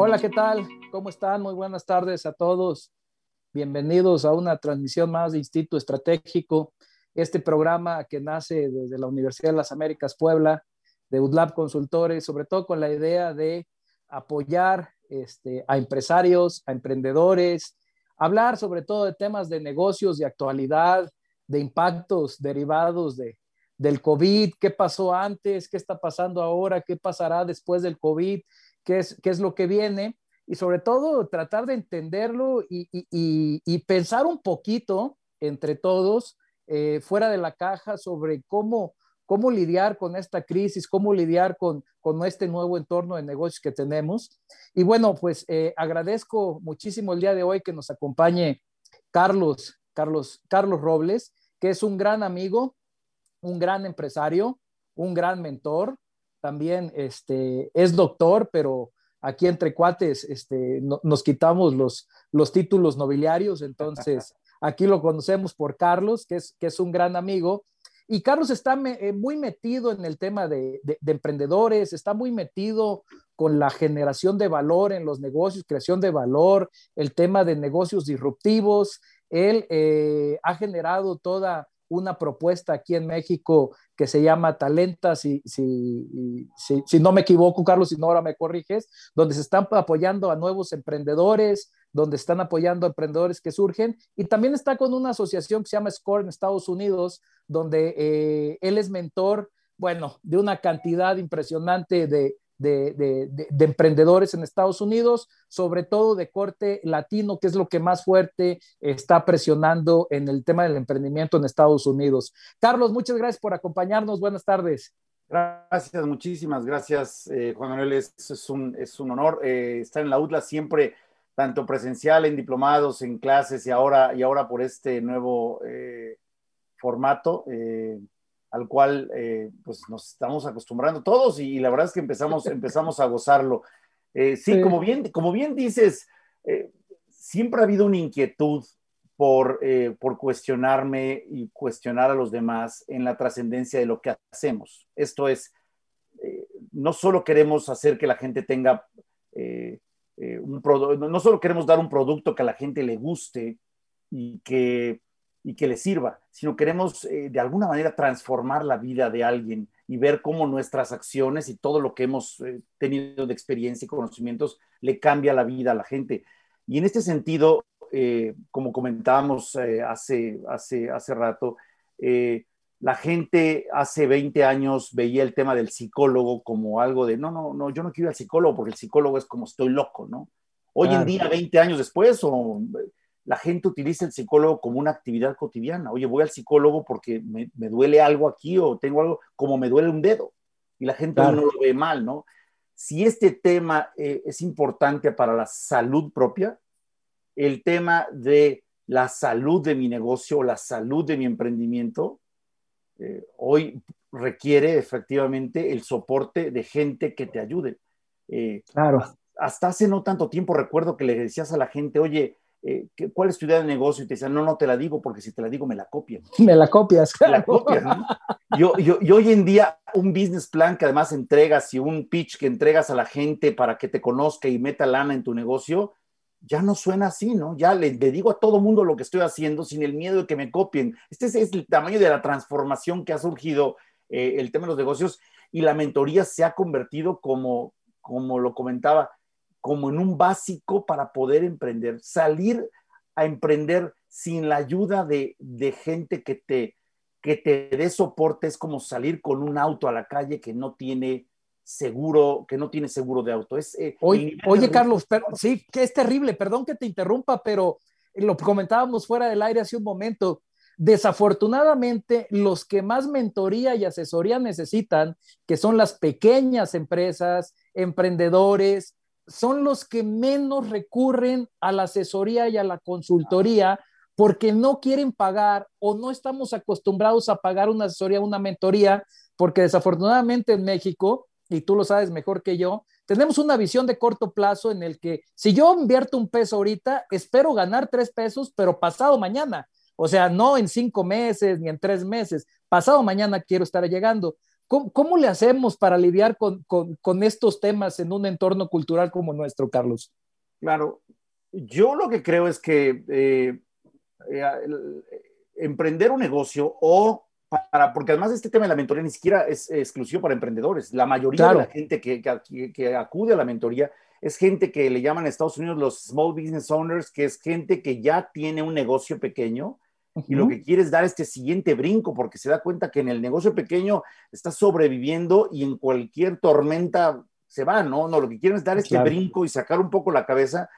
Hola, ¿qué tal? ¿Cómo están? Muy buenas tardes a todos. Bienvenidos a una transmisión más de Instituto Estratégico, este programa que nace desde la Universidad de las Américas Puebla, de UDLAB Consultores, sobre todo con la idea de apoyar este, a empresarios, a emprendedores, hablar sobre todo de temas de negocios, de actualidad, de impactos derivados de, del COVID, qué pasó antes, qué está pasando ahora, qué pasará después del COVID, qué es, qué es lo que viene y sobre todo tratar de entenderlo y, y, y, pensar un poquito entre todos eh, fuera de la caja sobre cómo, cómo lidiar con esta crisis, cómo lidiar con, con este nuevo entorno de negocios que tenemos. Y bueno, pues eh, agradezco muchísimo el día de hoy que nos acompañe Carlos, Carlos, Carlos Robles, que es un gran amigo, un gran empresario, un gran mentor, también este, es doctor, pero aquí entre cuates este, nos quitamos los, los títulos nobiliarios, entonces aquí lo conocemos por Carlos, que es, que es un gran amigo. Y Carlos está eh, muy metido en el tema de, de, emprendedores, está muy metido con la generación de valor en los negocios, creación de valor, el tema de negocios disruptivos. Él eh, ha generado toda una propuesta aquí en México que se llama Talenta, si, si, si, no me equivoco, Carlos, si no ahora me corriges, donde se están apoyando a nuevos emprendedores, donde están apoyando a emprendedores que surgen, y también está con una asociación que se llama SCORE en Estados Unidos, donde eh, él es mentor, bueno, de una cantidad impresionante de, de, de, de, emprendedores en Estados Unidos, sobre todo de corte latino, que es lo que más fuerte está presionando en el tema del emprendimiento en Estados Unidos. Carlos, muchas gracias por acompañarnos. Buenas tardes. Gracias, muchísimas gracias, eh, Juan Manuel. Es, es, un, es un honor eh, estar en la UTLA siempre, tanto presencial, en diplomados, en clases y ahora, y ahora por este nuevo eh, formato. Al cual eh, pues nos estamos acostumbrando todos y, y, la verdad es que empezamos, empezamos a gozarlo. Eh, sí, sí, Como, bien, como bien dices, eh, siempre ha habido una inquietud por, por cuestionarme y cuestionar a los demás en la trascendencia de lo que hacemos. Esto es, no solo queremos hacer que la gente tenga un producto, no solo queremos dar un producto que a la gente le guste y que y que le sirva, sino queremos eh, de alguna manera transformar la vida de alguien y ver cómo nuestras acciones y todo lo que hemos eh, tenido de experiencia y conocimientos le cambia la vida a la gente. Y en este sentido, eh, como comentábamos eh, hace, hace, hace rato, eh, la gente hace 20 años veía el tema del psicólogo como algo de, no, no, no, yo no quiero ir al psicólogo porque el psicólogo es como estoy loco, ¿no? Hoy claro. en día, 20 años después, o la gente utiliza el psicólogo como una actividad cotidiana. Oye, voy al psicólogo porque me, me duele algo aquí o tengo algo como me duele un dedo. Y la gente claro. no lo ve mal, ¿no? Si este tema eh, es importante para la salud propia, el tema de la salud de mi negocio, la salud de mi emprendimiento, eh, hoy requiere efectivamente el soporte de gente que te ayude. Eh, claro. Hasta hace no tanto tiempo recuerdo que le decías a la gente, oye, eh, ¿cuál es tu idea de negocio? Y te decían, no, no te la digo porque si te la digo me la copian. Me la copias. Me la copias, ¿no? yo, yo, yo, hoy en día un business plan que además entregas y un pitch que entregas a la gente para que te conozca y meta lana en tu negocio, ya no suena así, ¿no? Ya le, le digo a todo mundo lo que estoy haciendo sin el miedo de que me copien. Este es, es el tamaño de la transformación que ha surgido eh, el tema de los negocios y la mentoría se ha convertido como, como lo comentaba, como en un básico para poder emprender, salir a emprender sin la ayuda de, de gente que te, que te dé soporte es como salir con un auto a la calle que no tiene seguro, que no tiene seguro de auto. Es, eh, oye, oye Carlos, pero, sí, que es terrible, perdón que te interrumpa, pero lo comentábamos fuera del aire hace un momento. Desafortunadamente, los que más mentoría y asesoría necesitan, que son las pequeñas empresas, emprendedores, son los que menos recurren a la asesoría y a la consultoría porque no quieren pagar o no estamos acostumbrados a pagar una asesoría, una mentoría, porque desafortunadamente en México, y tú lo sabes mejor que yo, tenemos una visión de corto plazo en el que si yo invierto un peso ahorita, espero ganar tres pesos, pero pasado mañana. O sea, no en cinco meses ni en tres meses, pasado mañana quiero estar llegando. ¿Cómo, le hacemos para lidiar con, con, estos temas en un entorno cultural como nuestro, Carlos? Claro, yo lo que creo es que eh, eh, emprender un negocio o para, porque además este tema de la mentoría ni siquiera es exclusivo para emprendedores. La mayoría de la gente que, que, que, acude a la mentoría es gente que le llaman en Estados Unidos los small business owners, que es gente que ya tiene un negocio pequeño y lo que quiere es dar este siguiente brinco porque se da cuenta que en el negocio pequeño está sobreviviendo y en cualquier tormenta se va, ¿no? No, lo que quieren es dar este brinco y sacar un poco la cabeza.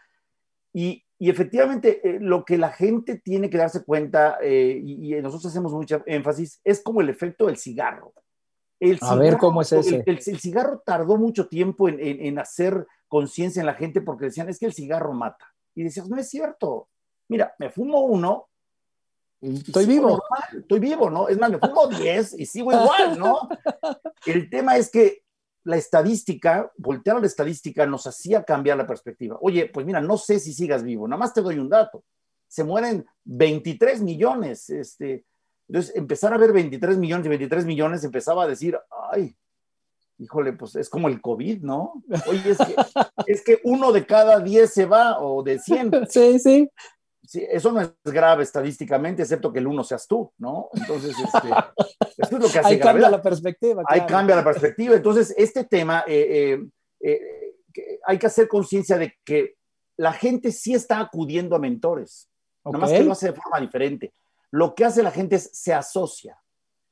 Y, y efectivamente, eh, lo que la gente tiene que darse cuenta, eh, y, nosotros hacemos mucho énfasis, es como el efecto del cigarro. El A ver cómo es ese. El, el, cigarro tardó mucho tiempo en, en, hacer conciencia en la gente porque decían, es que el cigarro mata. Y decías, no es cierto. Mira, me fumo uno Estoy vivo. estoy vivo, ¿no? Es más, me fumo 10 y sigo igual, ¿no? El tema es que la estadística, voltear a la estadística nos hacía cambiar la perspectiva. Oye, pues mira, no sé si sigas vivo, nada más te doy un dato. Se mueren 23 millones. Este, entonces, empezar a ver 23 millones y 23 millones empezaba a decir, ay, híjole, pues es como el COVID, ¿no? Oye, es que, es que uno de cada 10 se va o de 100. Sí, sí eso no es grave estadísticamente, excepto que el uno seas tú, ¿no? Entonces, este, esto es lo que hace Ahí cambia la perspectiva. Ahí cambia la perspectiva. Entonces, este tema, eh, eh, eh, hay que hacer conciencia de que la gente sí está acudiendo a mentores, nada más que lo hace de forma diferente. Lo que hace la gente es se asocia.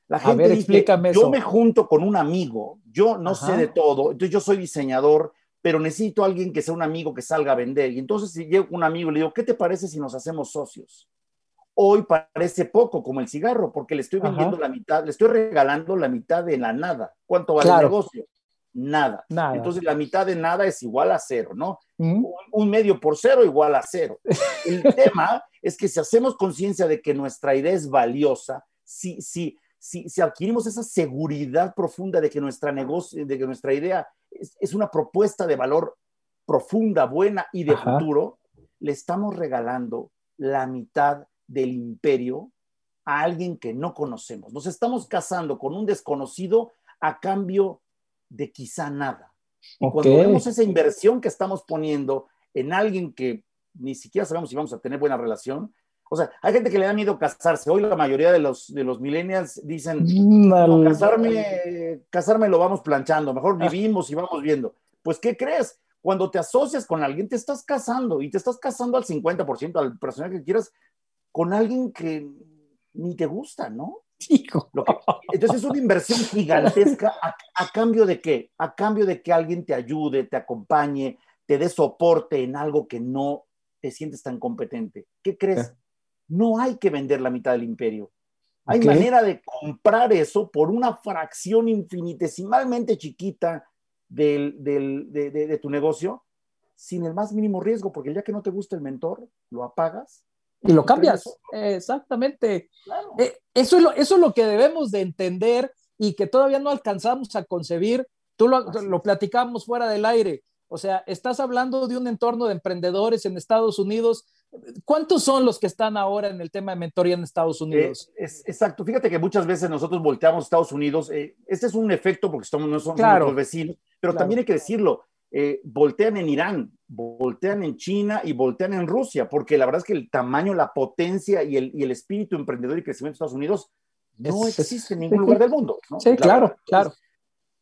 La gente a ver, explícame yo me junto con un amigo, yo no sé de todo, entonces yo soy diseñador, pero necesito a alguien que sea un amigo que salga a vender. Y entonces si llego un amigo y le digo, ¿qué te parece si nos hacemos socios? Hoy parece poco como el cigarro, porque le estoy vendiendo la mitad, le estoy regalando la mitad de la nada. ¿Cuánto vale el negocio? Nada. Entonces la mitad de nada es igual a cero, ¿no? un, medio por cero igual a cero. El tema es que si hacemos conciencia de que nuestra idea es valiosa, si, si, si, si adquirimos esa seguridad profunda de que nuestra negocio, de que nuestra idea es, una propuesta de valor profunda, buena y de futuro, le estamos regalando la mitad del imperio a alguien que no conocemos. Nos estamos casando con un desconocido a cambio de quizá nada. Y cuando vemos esa inversión que estamos poniendo en alguien que ni siquiera sabemos si vamos a tener buena relación, o sea, hay gente que le da miedo casarse. Hoy la mayoría de los, de los millennials dicen, no, casarme, casarme lo vamos planchando, mejor ah. vivimos y vamos viendo. Pues, ¿qué crees? Cuando te asocias con alguien, te estás casando y te estás casando al 50%, al personaje que quieras, con alguien que ni te gusta, ¿no? entonces es una inversión gigantesca a, cambio de qué? A cambio de que alguien te ayude, te acompañe, te dé soporte en algo que no te sientes tan competente. ¿Qué crees? No hay que vender la mitad del imperio. Hay manera de comprar eso por una fracción infinitesimalmente chiquita de, tu negocio sin el más mínimo riesgo, porque el día que no te gusta el mentor, lo apagas. Y lo cambias. Exactamente. Eh, eso, es lo, eso es lo que debemos de entender y que todavía no alcanzamos a concebir. Tú lo, lo platicamos fuera del aire. O sea, estás hablando de un entorno de emprendedores en Estados Unidos ¿Cuántos son los que están ahora en el tema de mentoría en Estados Unidos? Eh, es, exacto. Fíjate que muchas veces nosotros volteamos a Estados Unidos. Eh, este es un efecto porque estamos, no somos nuestros vecinos, pero también hay que decirlo. Eh, voltean en Irán, voltean en China y voltean en Rusia, porque la verdad es que el tamaño, la potencia y el, y el espíritu emprendedor y crecimiento de Estados Unidos no existe en ningún lugar del mundo. Sí, claro, claro.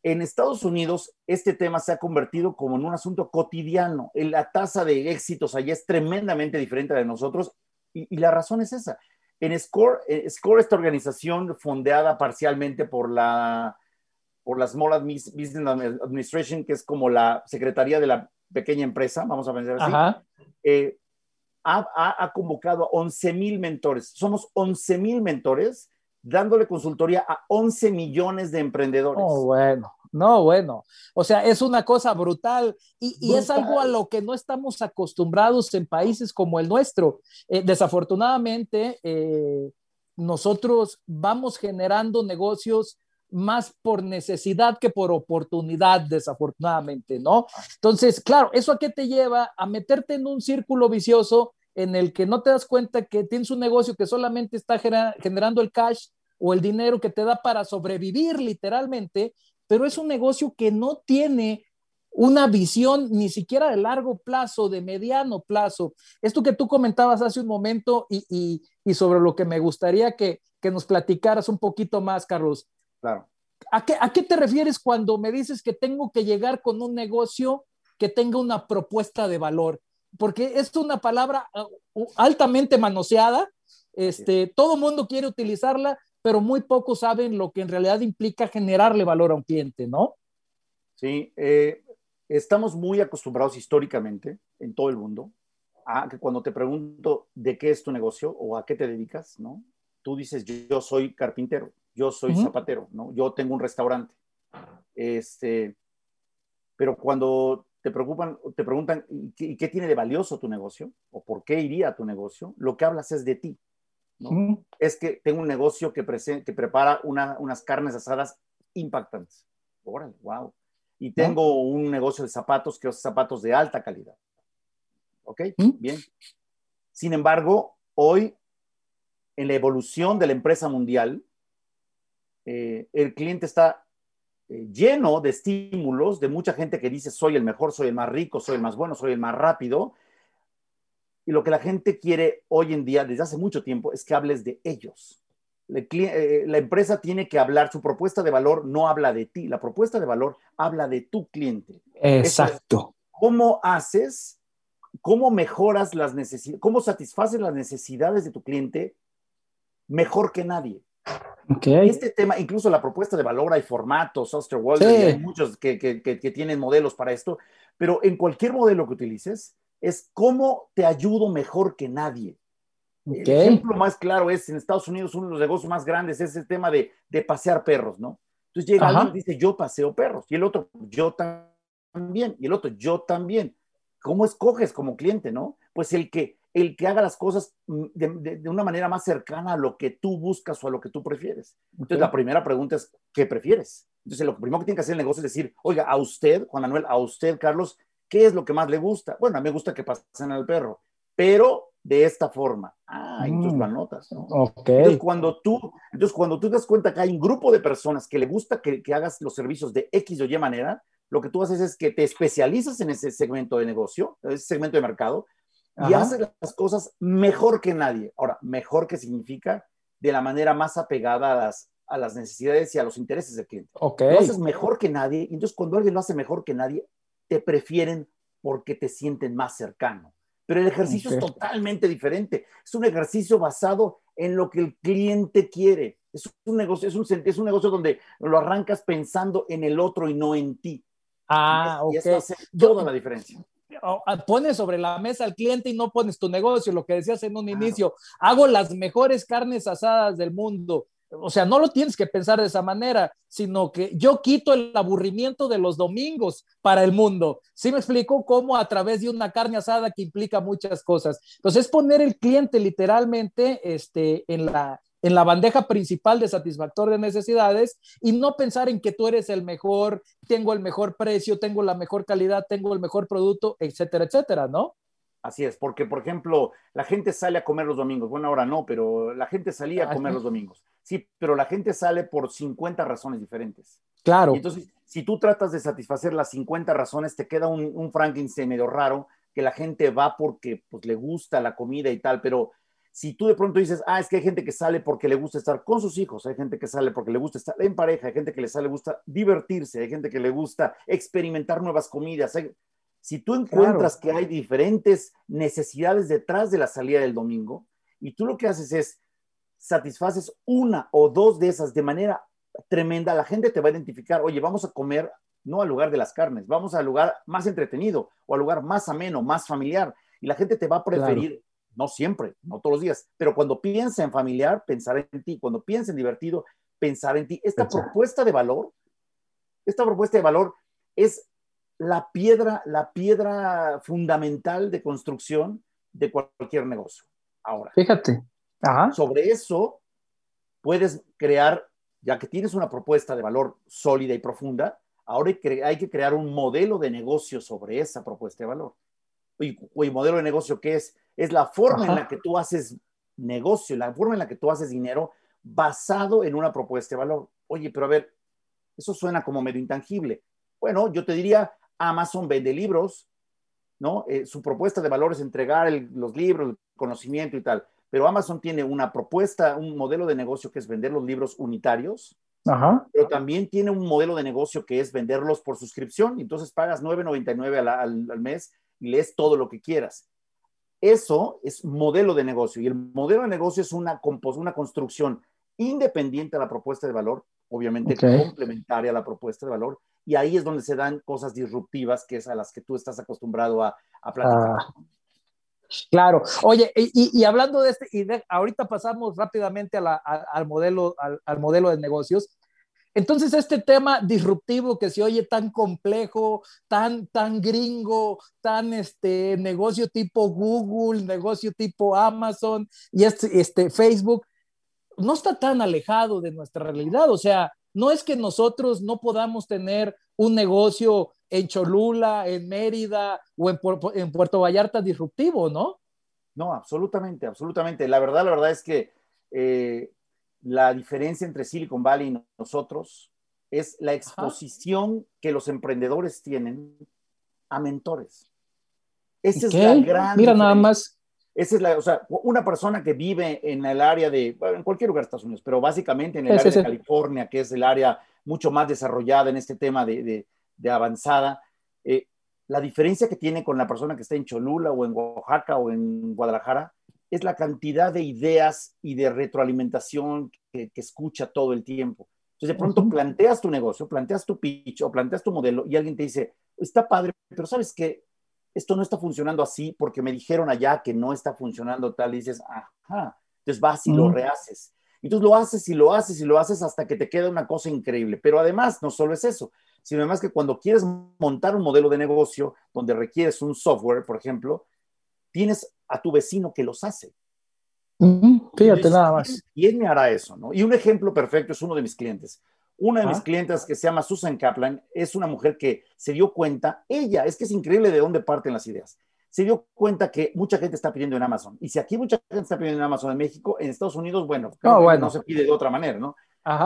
En Estados Unidos, este tema se ha convertido como en un asunto cotidiano. La tasa de éxitos allá es tremendamente diferente de nosotros y, la razón es esa. En Score, eh, Score, esta organización fondeada parcialmente por la, por la Small Business Administration, que es como la secretaría de la pequeña empresa, vamos a pensar así, eh, ha, ha, convocado a 11 mil mentores. Somos 11 mil mentores dándole consultoría a 11 millones de emprendedores. Oh, bueno, no, bueno. O sea, es una cosa brutal y, es algo a lo que no estamos acostumbrados en países como el nuestro. Eh, desafortunadamente, eh, nosotros vamos generando negocios más por necesidad que por oportunidad, desafortunadamente, ¿no? Entonces, claro, ¿eso a qué te lleva? A meterte en un círculo vicioso en el que no te das cuenta que tienes un negocio que solamente está generando el cash o el dinero que te da para sobrevivir literalmente, pero es un negocio que no tiene una visión ni siquiera de largo plazo, de mediano plazo. Esto que tú comentabas hace un momento y, sobre lo que me gustaría que, nos platicaras un poquito más, Carlos. Claro. ¿A qué, ¿A qué te refieres cuando me dices que tengo que llegar con un negocio que tenga una propuesta de valor? Porque es una palabra uh, altamente manoseada, este, todo mundo quiere utilizarla, pero muy pocos saben lo que en realidad implica generarle valor a un cliente, ¿no? Sí, eh, estamos muy acostumbrados históricamente en todo el mundo a que cuando te pregunto de qué es tu negocio o a qué te dedicas, ¿no? Tú dices, yo, soy carpintero, yo soy zapatero, ¿no? Yo tengo un restaurante. Este, pero cuando te preocupan, te preguntan, ¿y qué, tiene de valioso tu negocio? ¿O por qué iría a tu negocio? Lo que hablas es de ti. ¿No? Es que tengo un negocio que, que prepara unas carnes asadas impactantes. Órale, wow y tengo un negocio de zapatos que es zapatos de alta calidad. ¿Ok? ¿Mm? Bien. Sin embargo, hoy, en la evolución de la empresa mundial, eh, el cliente está eh, lleno de estímulos, de mucha gente que dice, soy el mejor, soy el más rico, soy el más bueno, soy el más rápido. Y lo que la gente quiere hoy en día, desde hace mucho tiempo, es que hables de ellos. Eh, la empresa tiene que hablar, su propuesta de valor no habla de ti, la propuesta de valor habla de tu cliente. Exacto. ¿Cómo haces, cómo mejoras las necesidades, cómo satisfaces las necesidades de tu cliente mejor que nadie? Okay. Este tema, incluso la propuesta de valor, hay formatos, Osterwalder, hay muchos que, que, que tienen modelos para esto, pero en cualquier modelo que utilices, es cómo te ayudo mejor que nadie. El ejemplo más claro es en Estados Unidos, uno de los negocios más grandes es el tema de, de pasear perros, ¿no? Entonces llega alguien y dice, yo paseo perros, y el otro, yo también, y el otro, yo también. ¿Cómo escoges como cliente, no? Pues el que, el que haga las cosas mm, de, de, una manera más cercana a lo que tú buscas o a lo que tú prefieres. Entonces, la primera pregunta es, ¿qué prefieres? Entonces, lo primero que tiene que hacer el negocio es decir, oiga, a usted, Juan Manuel, a usted, Carlos, ¿qué es lo que más le gusta? Bueno, a mí me gusta que pasen al perro, pero de esta forma. Ah, entonces lo mm, anotas, ¿no? Entonces cuando tú, entonces cuando tú das cuenta que hay un grupo de personas que le gusta que, que, hagas los servicios de X o Y manera, lo que tú haces es que te especializas en ese segmento de negocio, ese segmento de mercado, y haces las cosas mejor que nadie. Ahora, mejor que significa de la manera más apegada a las, a las necesidades y a los intereses del cliente. Okay. Lo haces mejor que nadie, y entonces cuando alguien lo hace mejor que nadie, te prefieren porque te sienten más cercano pero el ejercicio es totalmente diferente. Es un ejercicio basado en lo que el cliente quiere. Es un negocio, es un, es un negocio donde lo arrancas pensando en el otro y no en ti. Ah, ok. Y hace toda la diferencia. Pones sobre la mesa al cliente y no pones tu negocio, lo que decías en un inicio. Hago las mejores carnes asadas del mundo o sea, no lo tienes que pensar de esa manera, sino que yo quito el aburrimiento de los domingos para el mundo. ¿Sí me explico cómo a través de una carne asada que implica muchas cosas? Entonces, es poner el cliente literalmente este, en, la, en la bandeja principal de satisfactor de necesidades y no pensar en que tú eres el mejor, tengo el mejor precio, tengo la mejor calidad, tengo el mejor producto, etcétera, etcétera, ¿no? Así es, porque por ejemplo, la gente sale a comer los domingos. Bueno, ahora no, pero la gente salía a comer los domingos. Sí, pero la gente sale por 50 razones diferentes. Claro. entonces, si tú tratas de satisfacer las 50 razones, te queda un, un Frankenstein medio raro, que la gente va porque pues, le gusta la comida y tal, pero si tú de pronto dices, ah, es que hay gente que sale porque le gusta estar con sus hijos, hay gente que sale porque le gusta estar en pareja, hay gente que le sale, le gusta divertirse, hay gente que le gusta experimentar nuevas comidas. Si tú encuentras que hay diferentes necesidades detrás de la salida del domingo y tú lo que haces es satisfaces una o dos de esas de manera tremenda, la gente te va a identificar, oye, vamos a comer no al lugar de las carnes, vamos al lugar más entretenido o al lugar más ameno, más familiar. Y la gente te va a preferir, no siempre, no todos los días, pero cuando piensa en familiar, pensar en ti. Cuando piensa en divertido, pensar en ti. Esta propuesta de valor, esta propuesta de valor es la piedra, la piedra fundamental de construcción de cualquier negocio. Ahora. Fíjate. Sobre eso puedes crear, ya que tienes una propuesta de valor sólida y profunda, ahora hay que crear un modelo de negocio sobre esa propuesta de valor. Y, y modelo de negocio, ¿qué es? Es la forma en la que tú haces negocio, la forma en la que tú haces dinero basado en una propuesta de valor. Oye, pero a ver, eso suena como medio intangible. Bueno, yo te diría, Amazon vende libros, ¿no? Eh, su propuesta de valor es entregar los libros, el conocimiento y tal. Pero Amazon tiene una propuesta, un modelo de negocio que es vender los libros unitarios, pero también tiene un modelo de negocio que es venderlos por suscripción. Entonces pagas 9.99 al, al, mes y lees todo lo que quieras. Eso es modelo de negocio y el modelo de negocio es una, una construcción independiente a la propuesta de valor, obviamente complementaria a la propuesta de valor, y ahí es donde se dan cosas disruptivas, que es a las que tú estás acostumbrado a, a platicar. Ah, claro. Oye, y, hablando de este, y ahorita pasamos rápidamente al, modelo, al, modelo de negocios. Entonces, este tema disruptivo que se oye tan complejo, tan, tan gringo, tan este negocio tipo Google, negocio tipo Amazon y este, este Facebook, no está tan alejado de nuestra realidad. O sea, no es que nosotros no podamos tener un negocio en Cholula, en Mérida o en, Puerto Vallarta disruptivo, ¿no? No, absolutamente, absolutamente. La verdad, la verdad es que eh, la diferencia entre Silicon Valley y nosotros es la exposición que los emprendedores tienen a mentores. Esa es la gran. Mira, nada más esa es la, o sea, una persona que vive en el área de, bueno, en cualquier lugar de Estados Unidos, pero básicamente en el área de California, que es el área mucho más desarrollada en este tema de, de, avanzada, eh, la diferencia que tiene con la persona que está en Cholula o en Oaxaca o en Guadalajara es la cantidad de ideas y de retroalimentación que, escucha todo el tiempo. Entonces, de pronto planteas tu negocio, planteas tu pitch o planteas tu modelo y alguien te dice, está padre, pero ¿sabes qué? esto no está funcionando así porque me dijeron allá que no está funcionando tal, y dices, ajá, entonces vas y lo rehaces. Entonces lo haces y lo haces y lo haces hasta que te queda una cosa increíble. Pero además, no solo es eso, sino además que cuando quieres montar un modelo de negocio donde requieres un software, por ejemplo, tienes a tu vecino que los hace. Fíjate nada más. Y él me hará eso, ¿no? Y un ejemplo perfecto es uno de mis clientes. Una de mis clientes que se llama Susan Kaplan es una mujer que se dio cuenta, ella, es que es increíble de dónde parten las ideas. Se dio cuenta que mucha gente está pidiendo en Amazon. Y si aquí mucha gente está pidiendo en Amazon en México, en Estados Unidos, bueno, no, se pide de otra manera, ¿no?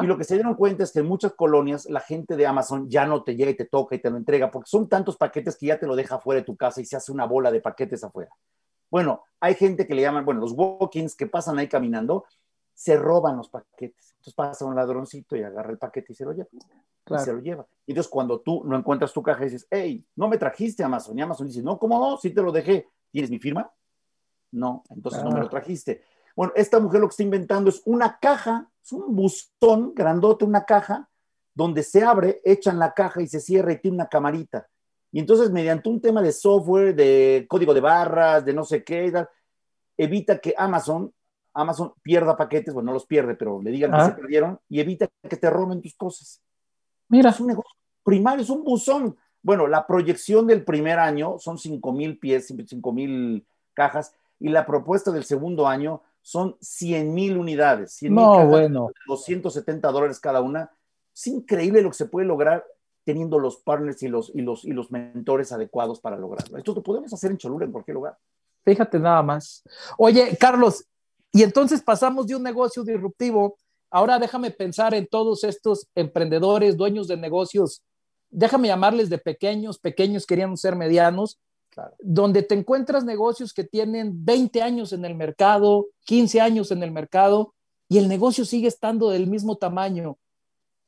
Y lo que se dieron cuenta es que en muchas colonias la gente de Amazon ya no te llega y te toca y te lo entrega porque son tantos paquetes que ya te lo deja fuera de tu casa y se hace una bola de paquetes afuera. Bueno, hay gente que le llaman, bueno, los walk-ins que pasan ahí caminando, se roban los paquetes entonces pasa un ladroncito y agarra el paquete y se lo lleva. Y se lo lleva. Y entonces cuando tú no encuentras tu caja dices, hey, no me trajiste Amazon. Y Amazon dice, no, ¿cómo no? Sí te lo dejé. ¿Tienes mi firma? No, entonces no me lo ah. trajiste. Bueno, esta mujer lo que está inventando es una caja, es un buzón grandote, una caja, donde se abre, echan la caja y se cierra y tiene una camarita. Y entonces, mediante un tema de software, de código de barras, de no sé qué, evita que Amazon Amazon pierda paquetes, bueno, no los pierde, pero le digan que se perdieron y evita que te roben tus cosas. Mira. Es un negocio primario, es un buzón. Bueno, la proyección del primer año son 5 mil pies, 5 mil cajas, y la propuesta del segundo año son 100 mil unidades. 100, no, bueno. 270 dólares cada una. Es increíble lo que se puede lograr teniendo los partners y los, y los, y los mentores adecuados para lograrlo. Esto lo podemos hacer en Cholula, en cualquier lugar. Fíjate nada más. Oye, Carlos, y entonces pasamos de un negocio disruptivo, ahora déjame pensar en todos estos emprendedores, dueños de negocios, déjame llamarles de pequeños, pequeños querían ser medianos, donde te encuentras negocios que tienen 20 años en el mercado, 15 años en el mercado, y el negocio sigue estando del mismo tamaño.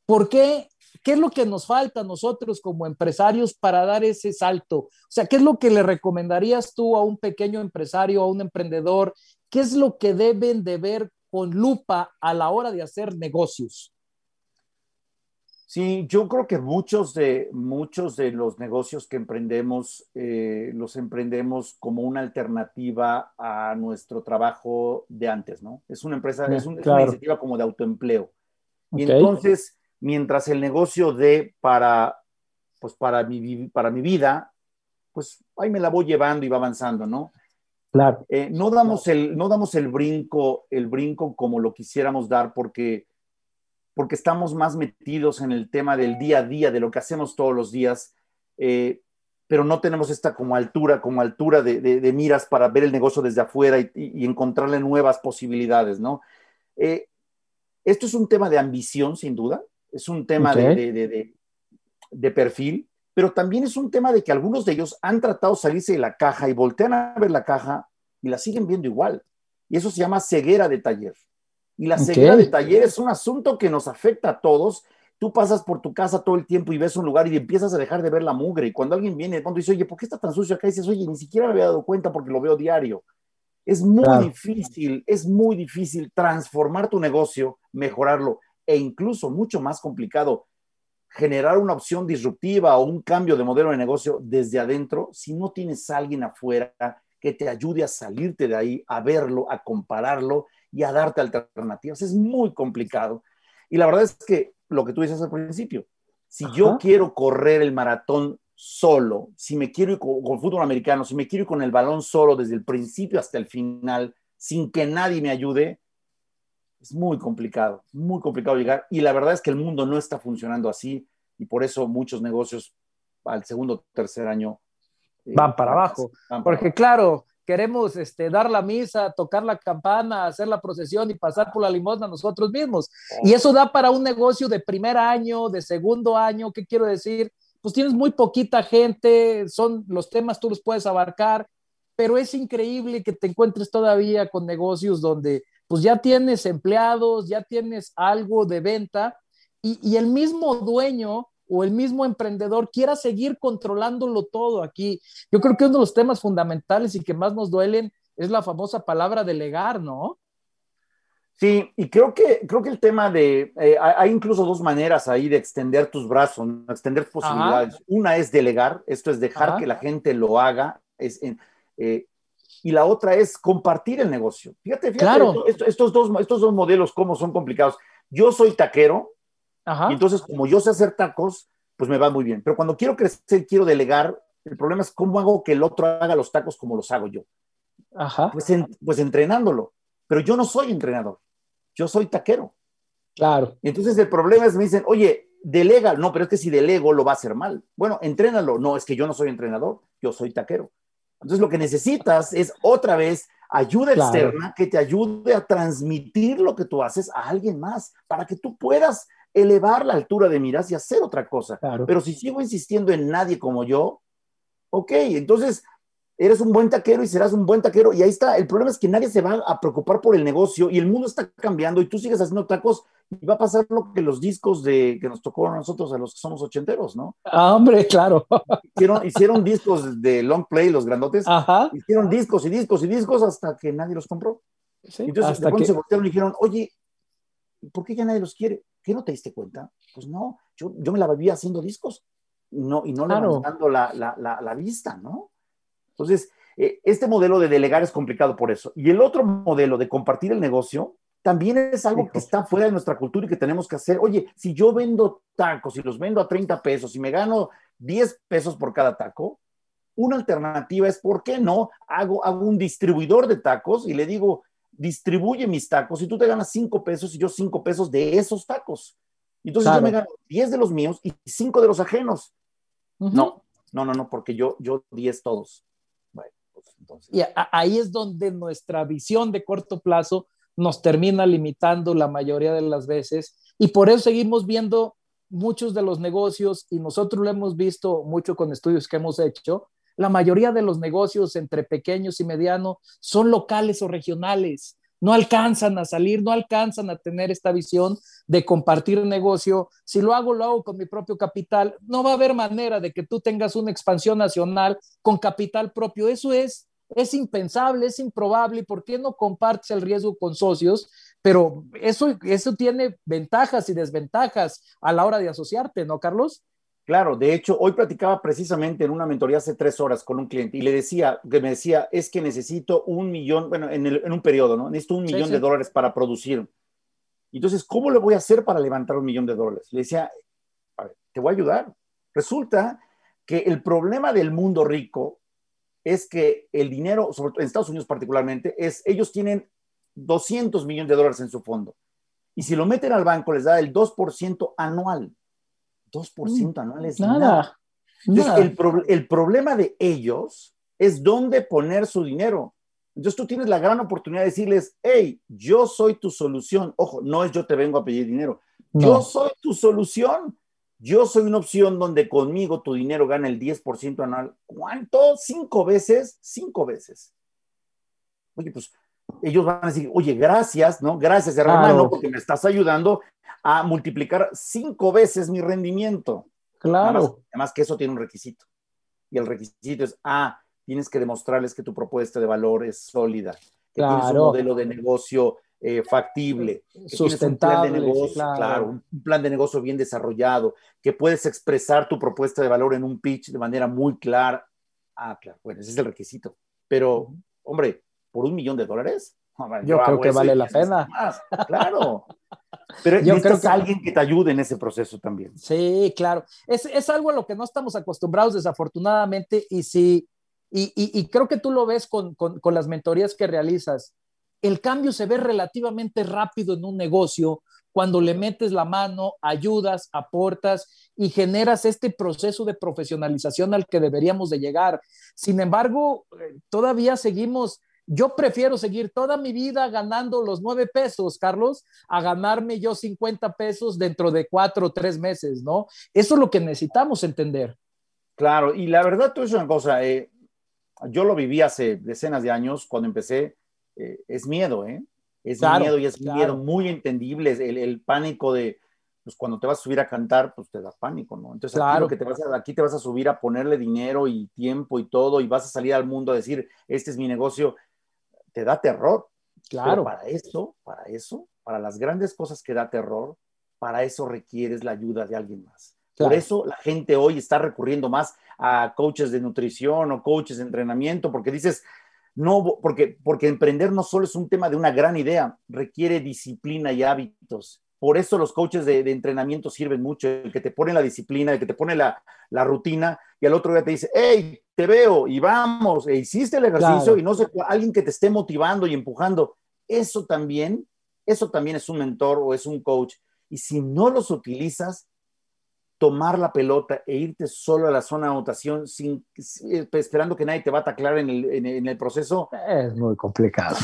¿Por qué? ¿Qué es lo que nos falta a nosotros como empresarios para dar ese salto? O sea, ¿qué es lo que le recomendarías tú a un pequeño empresario, a un emprendedor ¿Qué es lo que deben de ver con lupa a la hora de hacer negocios? Sí, yo creo que muchos de, muchos de los negocios que emprendemos, eh, los emprendemos como una alternativa a nuestro trabajo de antes, ¿no? Es una empresa, es, una iniciativa como de autoempleo. Y entonces, mientras el negocio de para, pues para mi, para mi vida, pues ahí me la voy llevando y va avanzando, ¿no? Eh, no, damos el, no damos el brinco, el brinco como lo quisiéramos dar porque, porque estamos más metidos en el tema del día a día, de lo que hacemos todos los días, eh, pero no tenemos esta como altura, como altura de, miras para ver el negocio desde afuera y, encontrarle nuevas posibilidades, ¿no? Eh, esto es un tema de ambición, sin duda, es un tema de, de, perfil, pero también es un tema de que algunos de ellos han tratado de salirse de la caja y voltean a ver la caja y la siguen viendo igual. Y eso se llama ceguera de taller. Y la ceguera de taller es un asunto que nos afecta a todos. Tú pasas por tu casa todo el tiempo y ves un lugar y empiezas a dejar de ver la mugre. Y cuando alguien viene, cuando dice, oye, ¿por qué está tan sucio acá? Y dices, oye, ni siquiera me había dado cuenta porque lo veo diario. Es muy difícil, es muy difícil transformar tu negocio, mejorarlo e incluso mucho más complicado generar una opción disruptiva o un cambio de modelo de negocio desde adentro si no tienes a alguien afuera que te ayude a salirte de ahí, a verlo, a compararlo y a darte alternativas. Es muy complicado. Y la verdad es que lo que tú dices al principio, si yo quiero correr el maratón solo, si me quiero ir con, con, fútbol americano, si me quiero ir con el balón solo desde el principio hasta el final, sin que nadie me ayude, es muy complicado, muy complicado llegar. Y la verdad es que el mundo no está funcionando así y por eso muchos negocios al segundo o tercer año eh, van para abajo. Porque claro, queremos este, dar la misa, tocar la campana, hacer la procesión y pasar por la limosna nosotros mismos. Y eso da para un negocio de primer año, de segundo año, ¿qué quiero decir? Pues tienes muy poquita gente, son los temas tú los puedes abarcar, pero es increíble que te encuentres todavía con negocios donde pues ya tienes empleados, ya tienes algo de venta y, y el mismo dueño o el mismo emprendedor quiera seguir controlándolo todo aquí. Yo creo que uno de los temas fundamentales y que más nos duelen es la famosa palabra delegar, ¿no? Sí, y creo que, creo que el tema de, eh, hay incluso dos maneras ahí de extender tus brazos, extender posibilidades. Una es delegar, esto es dejar que la gente lo haga, es, eh, y la otra es compartir el negocio. Fíjate, fíjate claro. estos, dos, estos dos modelos, cómo son complicados. Yo soy taquero, y entonces como yo sé hacer tacos, pues me va muy bien. Pero cuando quiero crecer, quiero delegar, el problema es cómo hago que el otro haga los tacos como los hago yo. Ajá. Pues, pues entrenándolo. Pero yo no soy entrenador yo soy taquero. Claro. Y entonces el problema es, me dicen, oye, delega, no, pero es que si delego lo va a hacer mal. Bueno, entrénalo. No, es que yo no soy entrenador, yo soy taquero. Entonces lo que necesitas es otra vez ayuda externa que te ayude a transmitir lo que tú haces a alguien más para que tú puedas elevar la altura de miras y hacer otra cosa. Pero si sigo insistiendo en nadie como yo, ok, entonces eres un buen taquero y serás un buen taquero. Y ahí está. El problema es que nadie se va a preocupar por el negocio y el mundo está cambiando y tú sigues haciendo tacos y va a pasar lo que los discos de, que nos tocó a nosotros, a los que somos ochenteros, ¿no? Ah, hombre, claro. Hicieron, hicieron discos de long play, los grandotes. Ajá. Hicieron discos y discos y discos hasta que nadie los compró. Entonces, hasta que... se voltearon y dijeron, oye, ¿por qué ya nadie los quiere? ¿Qué no te diste cuenta? Pues no, yo, yo me la vivía haciendo discos no, y no claro. levantando la, la, la, la vista, ¿no? Entonces, eh, este modelo de delegar es complicado por eso. Y el otro modelo de compartir el negocio también es algo que está fuera de nuestra cultura y que tenemos que hacer. Oye, si yo vendo tacos y los vendo a 30 pesos y me gano 10 pesos por cada taco, una alternativa es, ¿por qué no? Hago, hago un distribuidor de tacos y le digo, distribuye mis tacos y tú te ganas 5 pesos y yo 5 pesos de esos tacos. Entonces yo me gano 10 de los míos y 5 de los ajenos. No, no, no, no, porque yo, yo 10 todos. Y ahí es donde nuestra visión de corto plazo nos termina limitando la mayoría de las veces y por eso seguimos viendo muchos de los negocios y nosotros lo hemos visto mucho con estudios que hemos hecho, la mayoría de los negocios entre pequeños y medianos son locales o regionales. No alcanzan a salir, no alcanzan a tener esta visión de compartir negocio. Si lo hago, lo hago con mi propio capital. No va a haber manera de que tú tengas una expansión nacional con capital propio. Eso es es impensable, es improbable, ¿por qué no compartes el riesgo con socios? Pero eso, eso tiene ventajas y desventajas a la hora de asociarte, ¿no, Carlos? Claro, de hecho, hoy platicaba precisamente en una mentoría hace tres horas con un cliente y le decía, que me decía, es que necesito un millón, bueno, en, un periodo, ¿no? Necesito un millón de dólares para producir. Entonces, ¿cómo le voy a hacer para levantar un millón de dólares? Le decía, a ver, te voy a ayudar. Resulta que el problema del mundo rico es que el dinero, sobre todo en Estados Unidos particularmente, es ellos tienen 200 millones de dólares en su fondo. Y si lo meten al banco, les da el 2% anual. 2% mm, anual es nada. El, el, problema de ellos es dónde poner su dinero. Entonces tú tienes la gran oportunidad de decirles, hey, yo soy tu solución. Ojo, no es yo te vengo a pedir dinero. Yo soy tu solución. Yo soy una opción donde conmigo tu dinero gana el 10% anual. ¿Cuánto? Cinco veces, cinco veces. Oye, pues ellos van a decir, oye, gracias, ¿no? Gracias, hermano, porque me estás ayudando a multiplicar cinco veces mi rendimiento. Claro. Además, que eso tiene un requisito. Y el requisito es, ah, tienes que demostrarles que tu propuesta de valor es sólida, que tienes un modelo de negocio eh, factible, sustentable, un plan de negocio, claro. un plan de negocio bien desarrollado, que puedes expresar tu propuesta de valor en un pitch de manera muy clara. Ah, claro, bueno, ese es el requisito. Pero, hombre, por un millón de dólares. Yo, creo que vale la pena. claro. Pero yo creo que alguien que te ayude en ese proceso también. Sí, claro. Es, es algo a lo que no estamos acostumbrados, desafortunadamente, y sí, y, y, y creo que tú lo ves con, con, con, las mentorías que realizas el cambio se ve relativamente rápido en un negocio cuando le metes la mano, ayudas, aportas y generas este proceso de profesionalización al que deberíamos de llegar. Sin embargo, eh, todavía seguimos, yo prefiero seguir toda mi vida ganando los nueve pesos, Carlos, a ganarme yo 50 pesos dentro de cuatro o tres meses, ¿no? Eso es lo que necesitamos entender. Claro, y la verdad, tú es una cosa, eh, yo lo viví hace decenas de años cuando empecé eh, es miedo, ¿eh? Es miedo y es miedo muy entendible, el, el, pánico de, pues cuando te vas a subir a cantar, pues te da pánico, ¿no? Entonces aquí, que te vas a, aquí te vas a subir a ponerle dinero y tiempo y todo y vas a salir al mundo a decir, este es mi negocio, te da terror. Claro. Pero para eso, para eso, para las grandes cosas que da terror, para eso requieres la ayuda de alguien más. Por eso la gente hoy está recurriendo más a coaches de nutrición o coaches de entrenamiento, porque dices, no, porque, porque emprender no solo es un tema de una gran idea, requiere disciplina y hábitos. Por eso los coaches de, entrenamiento sirven mucho, el que te pone la disciplina, el que te pone la, rutina y al otro día te dice, hey, te veo y vamos, e hiciste el ejercicio y no sé, alguien que te esté motivando y empujando. Eso también, eso también es un mentor o es un coach. Y si no los utilizas, tomar la pelota e irte solo a la zona de anotación sin, eh, esperando que nadie te va a taclar en el, proceso. Es muy complicado.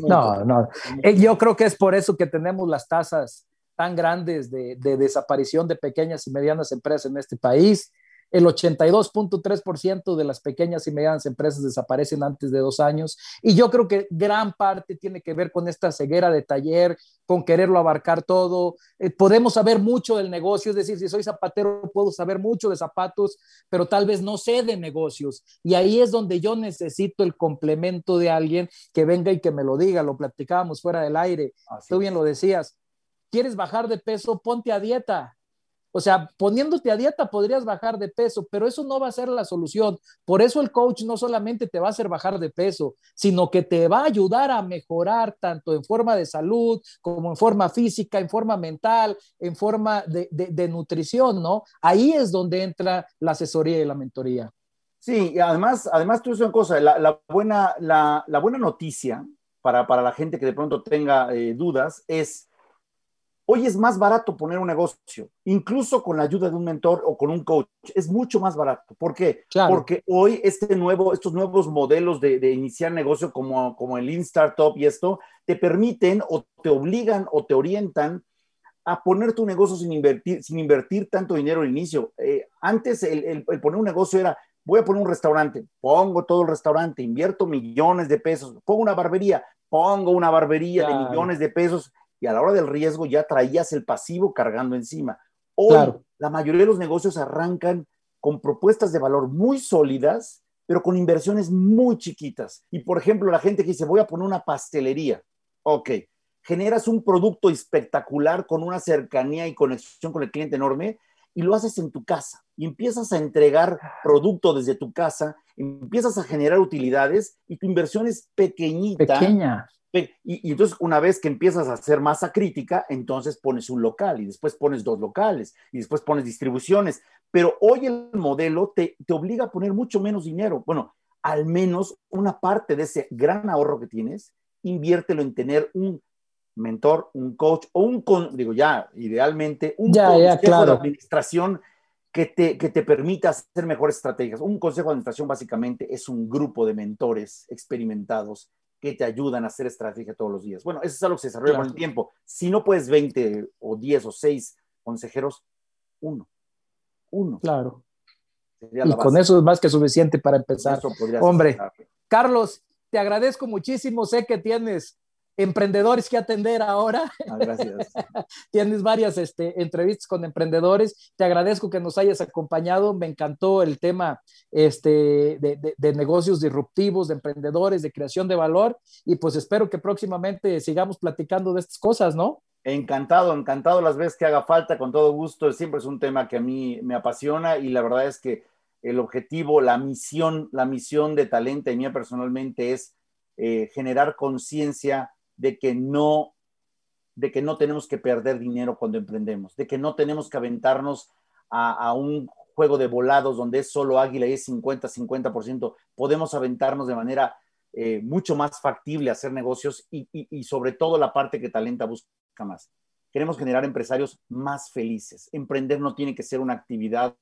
No, no. Eh, yo creo que es por eso que tenemos las tasas tan grandes de, de desaparición de pequeñas y medianas empresas en este país el 82.3% de las pequeñas y medianas empresas desaparecen antes de dos años. Y yo creo que gran parte tiene que ver con esta ceguera de taller, con quererlo abarcar todo. Eh, podemos saber mucho del negocio, es decir, si soy zapatero puedo saber mucho de zapatos, pero tal vez no sé de negocios. Y ahí es donde yo necesito el complemento de alguien que venga y que me lo diga. Lo platicábamos fuera del aire. Tú bien lo decías. ¿Quieres bajar de peso? Ponte a dieta o sea, poniéndote a dieta podrías bajar de peso, pero eso no va a ser la solución. Por eso el coach no solamente te va a hacer bajar de peso, sino que te va a ayudar a mejorar tanto en forma de salud como en forma física, en forma mental, en forma de, nutrición, ¿no? Ahí es donde entra la asesoría y la mentoría. Sí, y además, además tú dices una cosa, la, buena, la, buena noticia para, la gente que de pronto tenga eh, dudas es Hoy es más barato poner un negocio, incluso con la ayuda de un mentor o con un coach, es mucho más barato. ¿Por qué? Porque hoy este nuevo, estos nuevos modelos de, iniciar negocio como, como el Lean Startup y esto, te permiten o te obligan o te orientan a poner tu negocio sin invertir, sin invertir tanto dinero al inicio. Eh, antes el, poner un negocio era, voy a poner un restaurante, pongo todo el restaurante, invierto millones de pesos, pongo una barbería, pongo una barbería de millones de pesos y a la hora del riesgo ya traías el pasivo cargando encima. Hoy la mayoría de los negocios arrancan con propuestas de valor muy sólidas, pero con inversiones muy chiquitas. Y por ejemplo, la gente que dice, voy a poner una pastelería. Ok, generas un producto espectacular con una cercanía y conexión con el cliente enorme y lo haces en tu casa y empiezas a entregar producto desde tu casa, empiezas a generar utilidades y tu inversión es pequeñita. Pequeña. Y, entonces una vez que empiezas a hacer masa crítica, entonces pones un local y después pones dos locales y después pones distribuciones. Pero hoy el modelo te, te obliga a poner mucho menos dinero. Bueno, al menos una parte de ese gran ahorro que tienes, inviértelo en tener un mentor, un coach o un, digo ya, idealmente, un ya, consejo de administración que te, que te permita hacer mejores estrategias. Un consejo de administración básicamente es un grupo de mentores experimentados que te ayudan a hacer estrategia todos los días. Bueno, eso es algo que se desarrolla con el tiempo. Si no puedes 20 o 10 o 6 consejeros, uno. Uno. Claro. Y con eso es más que suficiente para empezar. Hombre, Carlos, te agradezco muchísimo. Sé que tienes emprendedores que atender ahora. Ah, gracias. Tienes varias este, entrevistas con emprendedores. Te agradezco que nos hayas acompañado. Me encantó el tema este, de, de, negocios disruptivos, de emprendedores, de creación de valor. Y pues espero que próximamente sigamos platicando de estas cosas, ¿no? Encantado, encantado las veces que haga falta, con todo gusto. Siempre es un tema que a mí me apasiona y la verdad es que el objetivo, la misión, la misión de Talenta y mía personalmente es eh, generar conciencia de que no de que no tenemos que perder dinero cuando emprendemos, de que no tenemos que aventarnos a, un juego de volados donde es solo águila y es 50, 50%, podemos aventarnos de manera eh, mucho más factible hacer negocios y, y, sobre todo la parte que Talenta busca más. Queremos generar empresarios más felices. Emprender no tiene que ser una actividad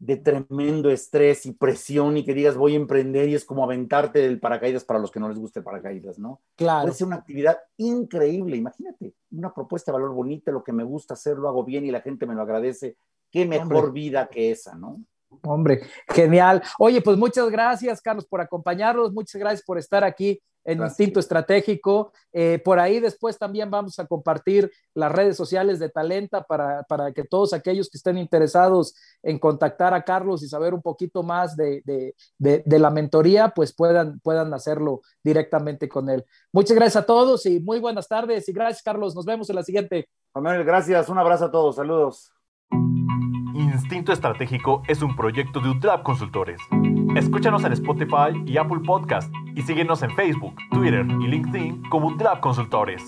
de tremendo estrés y presión y que digas voy a emprender y es como aventarte del paracaídas para los que no les guste el paracaídas, ¿no? Claro. Puede ser una actividad increíble, imagínate, una propuesta de valor bonita, lo que me gusta hacer, lo hago bien y la gente me lo agradece. Qué mejor vida que esa, ¿no? Hombre, genial. Oye, pues muchas gracias, Carlos, por acompañarnos. Muchas gracias por estar aquí en Instinto Estratégico. Eh, por ahí después también vamos a compartir las redes sociales de Talenta para, para, que todos aquellos que estén interesados en contactar a Carlos y saber un poquito más de, de, de, la mentoría, pues puedan, puedan hacerlo directamente con él. Muchas gracias a todos y muy buenas tardes y gracias, Carlos. Nos vemos en la siguiente. Manuel, gracias. Un abrazo a todos. Saludos. Instinto Estratégico es un proyecto de UTLAB Consultores. Escúchanos en Spotify y Apple Podcast y síguenos en Facebook, Twitter y LinkedIn como UTLAB Consultores.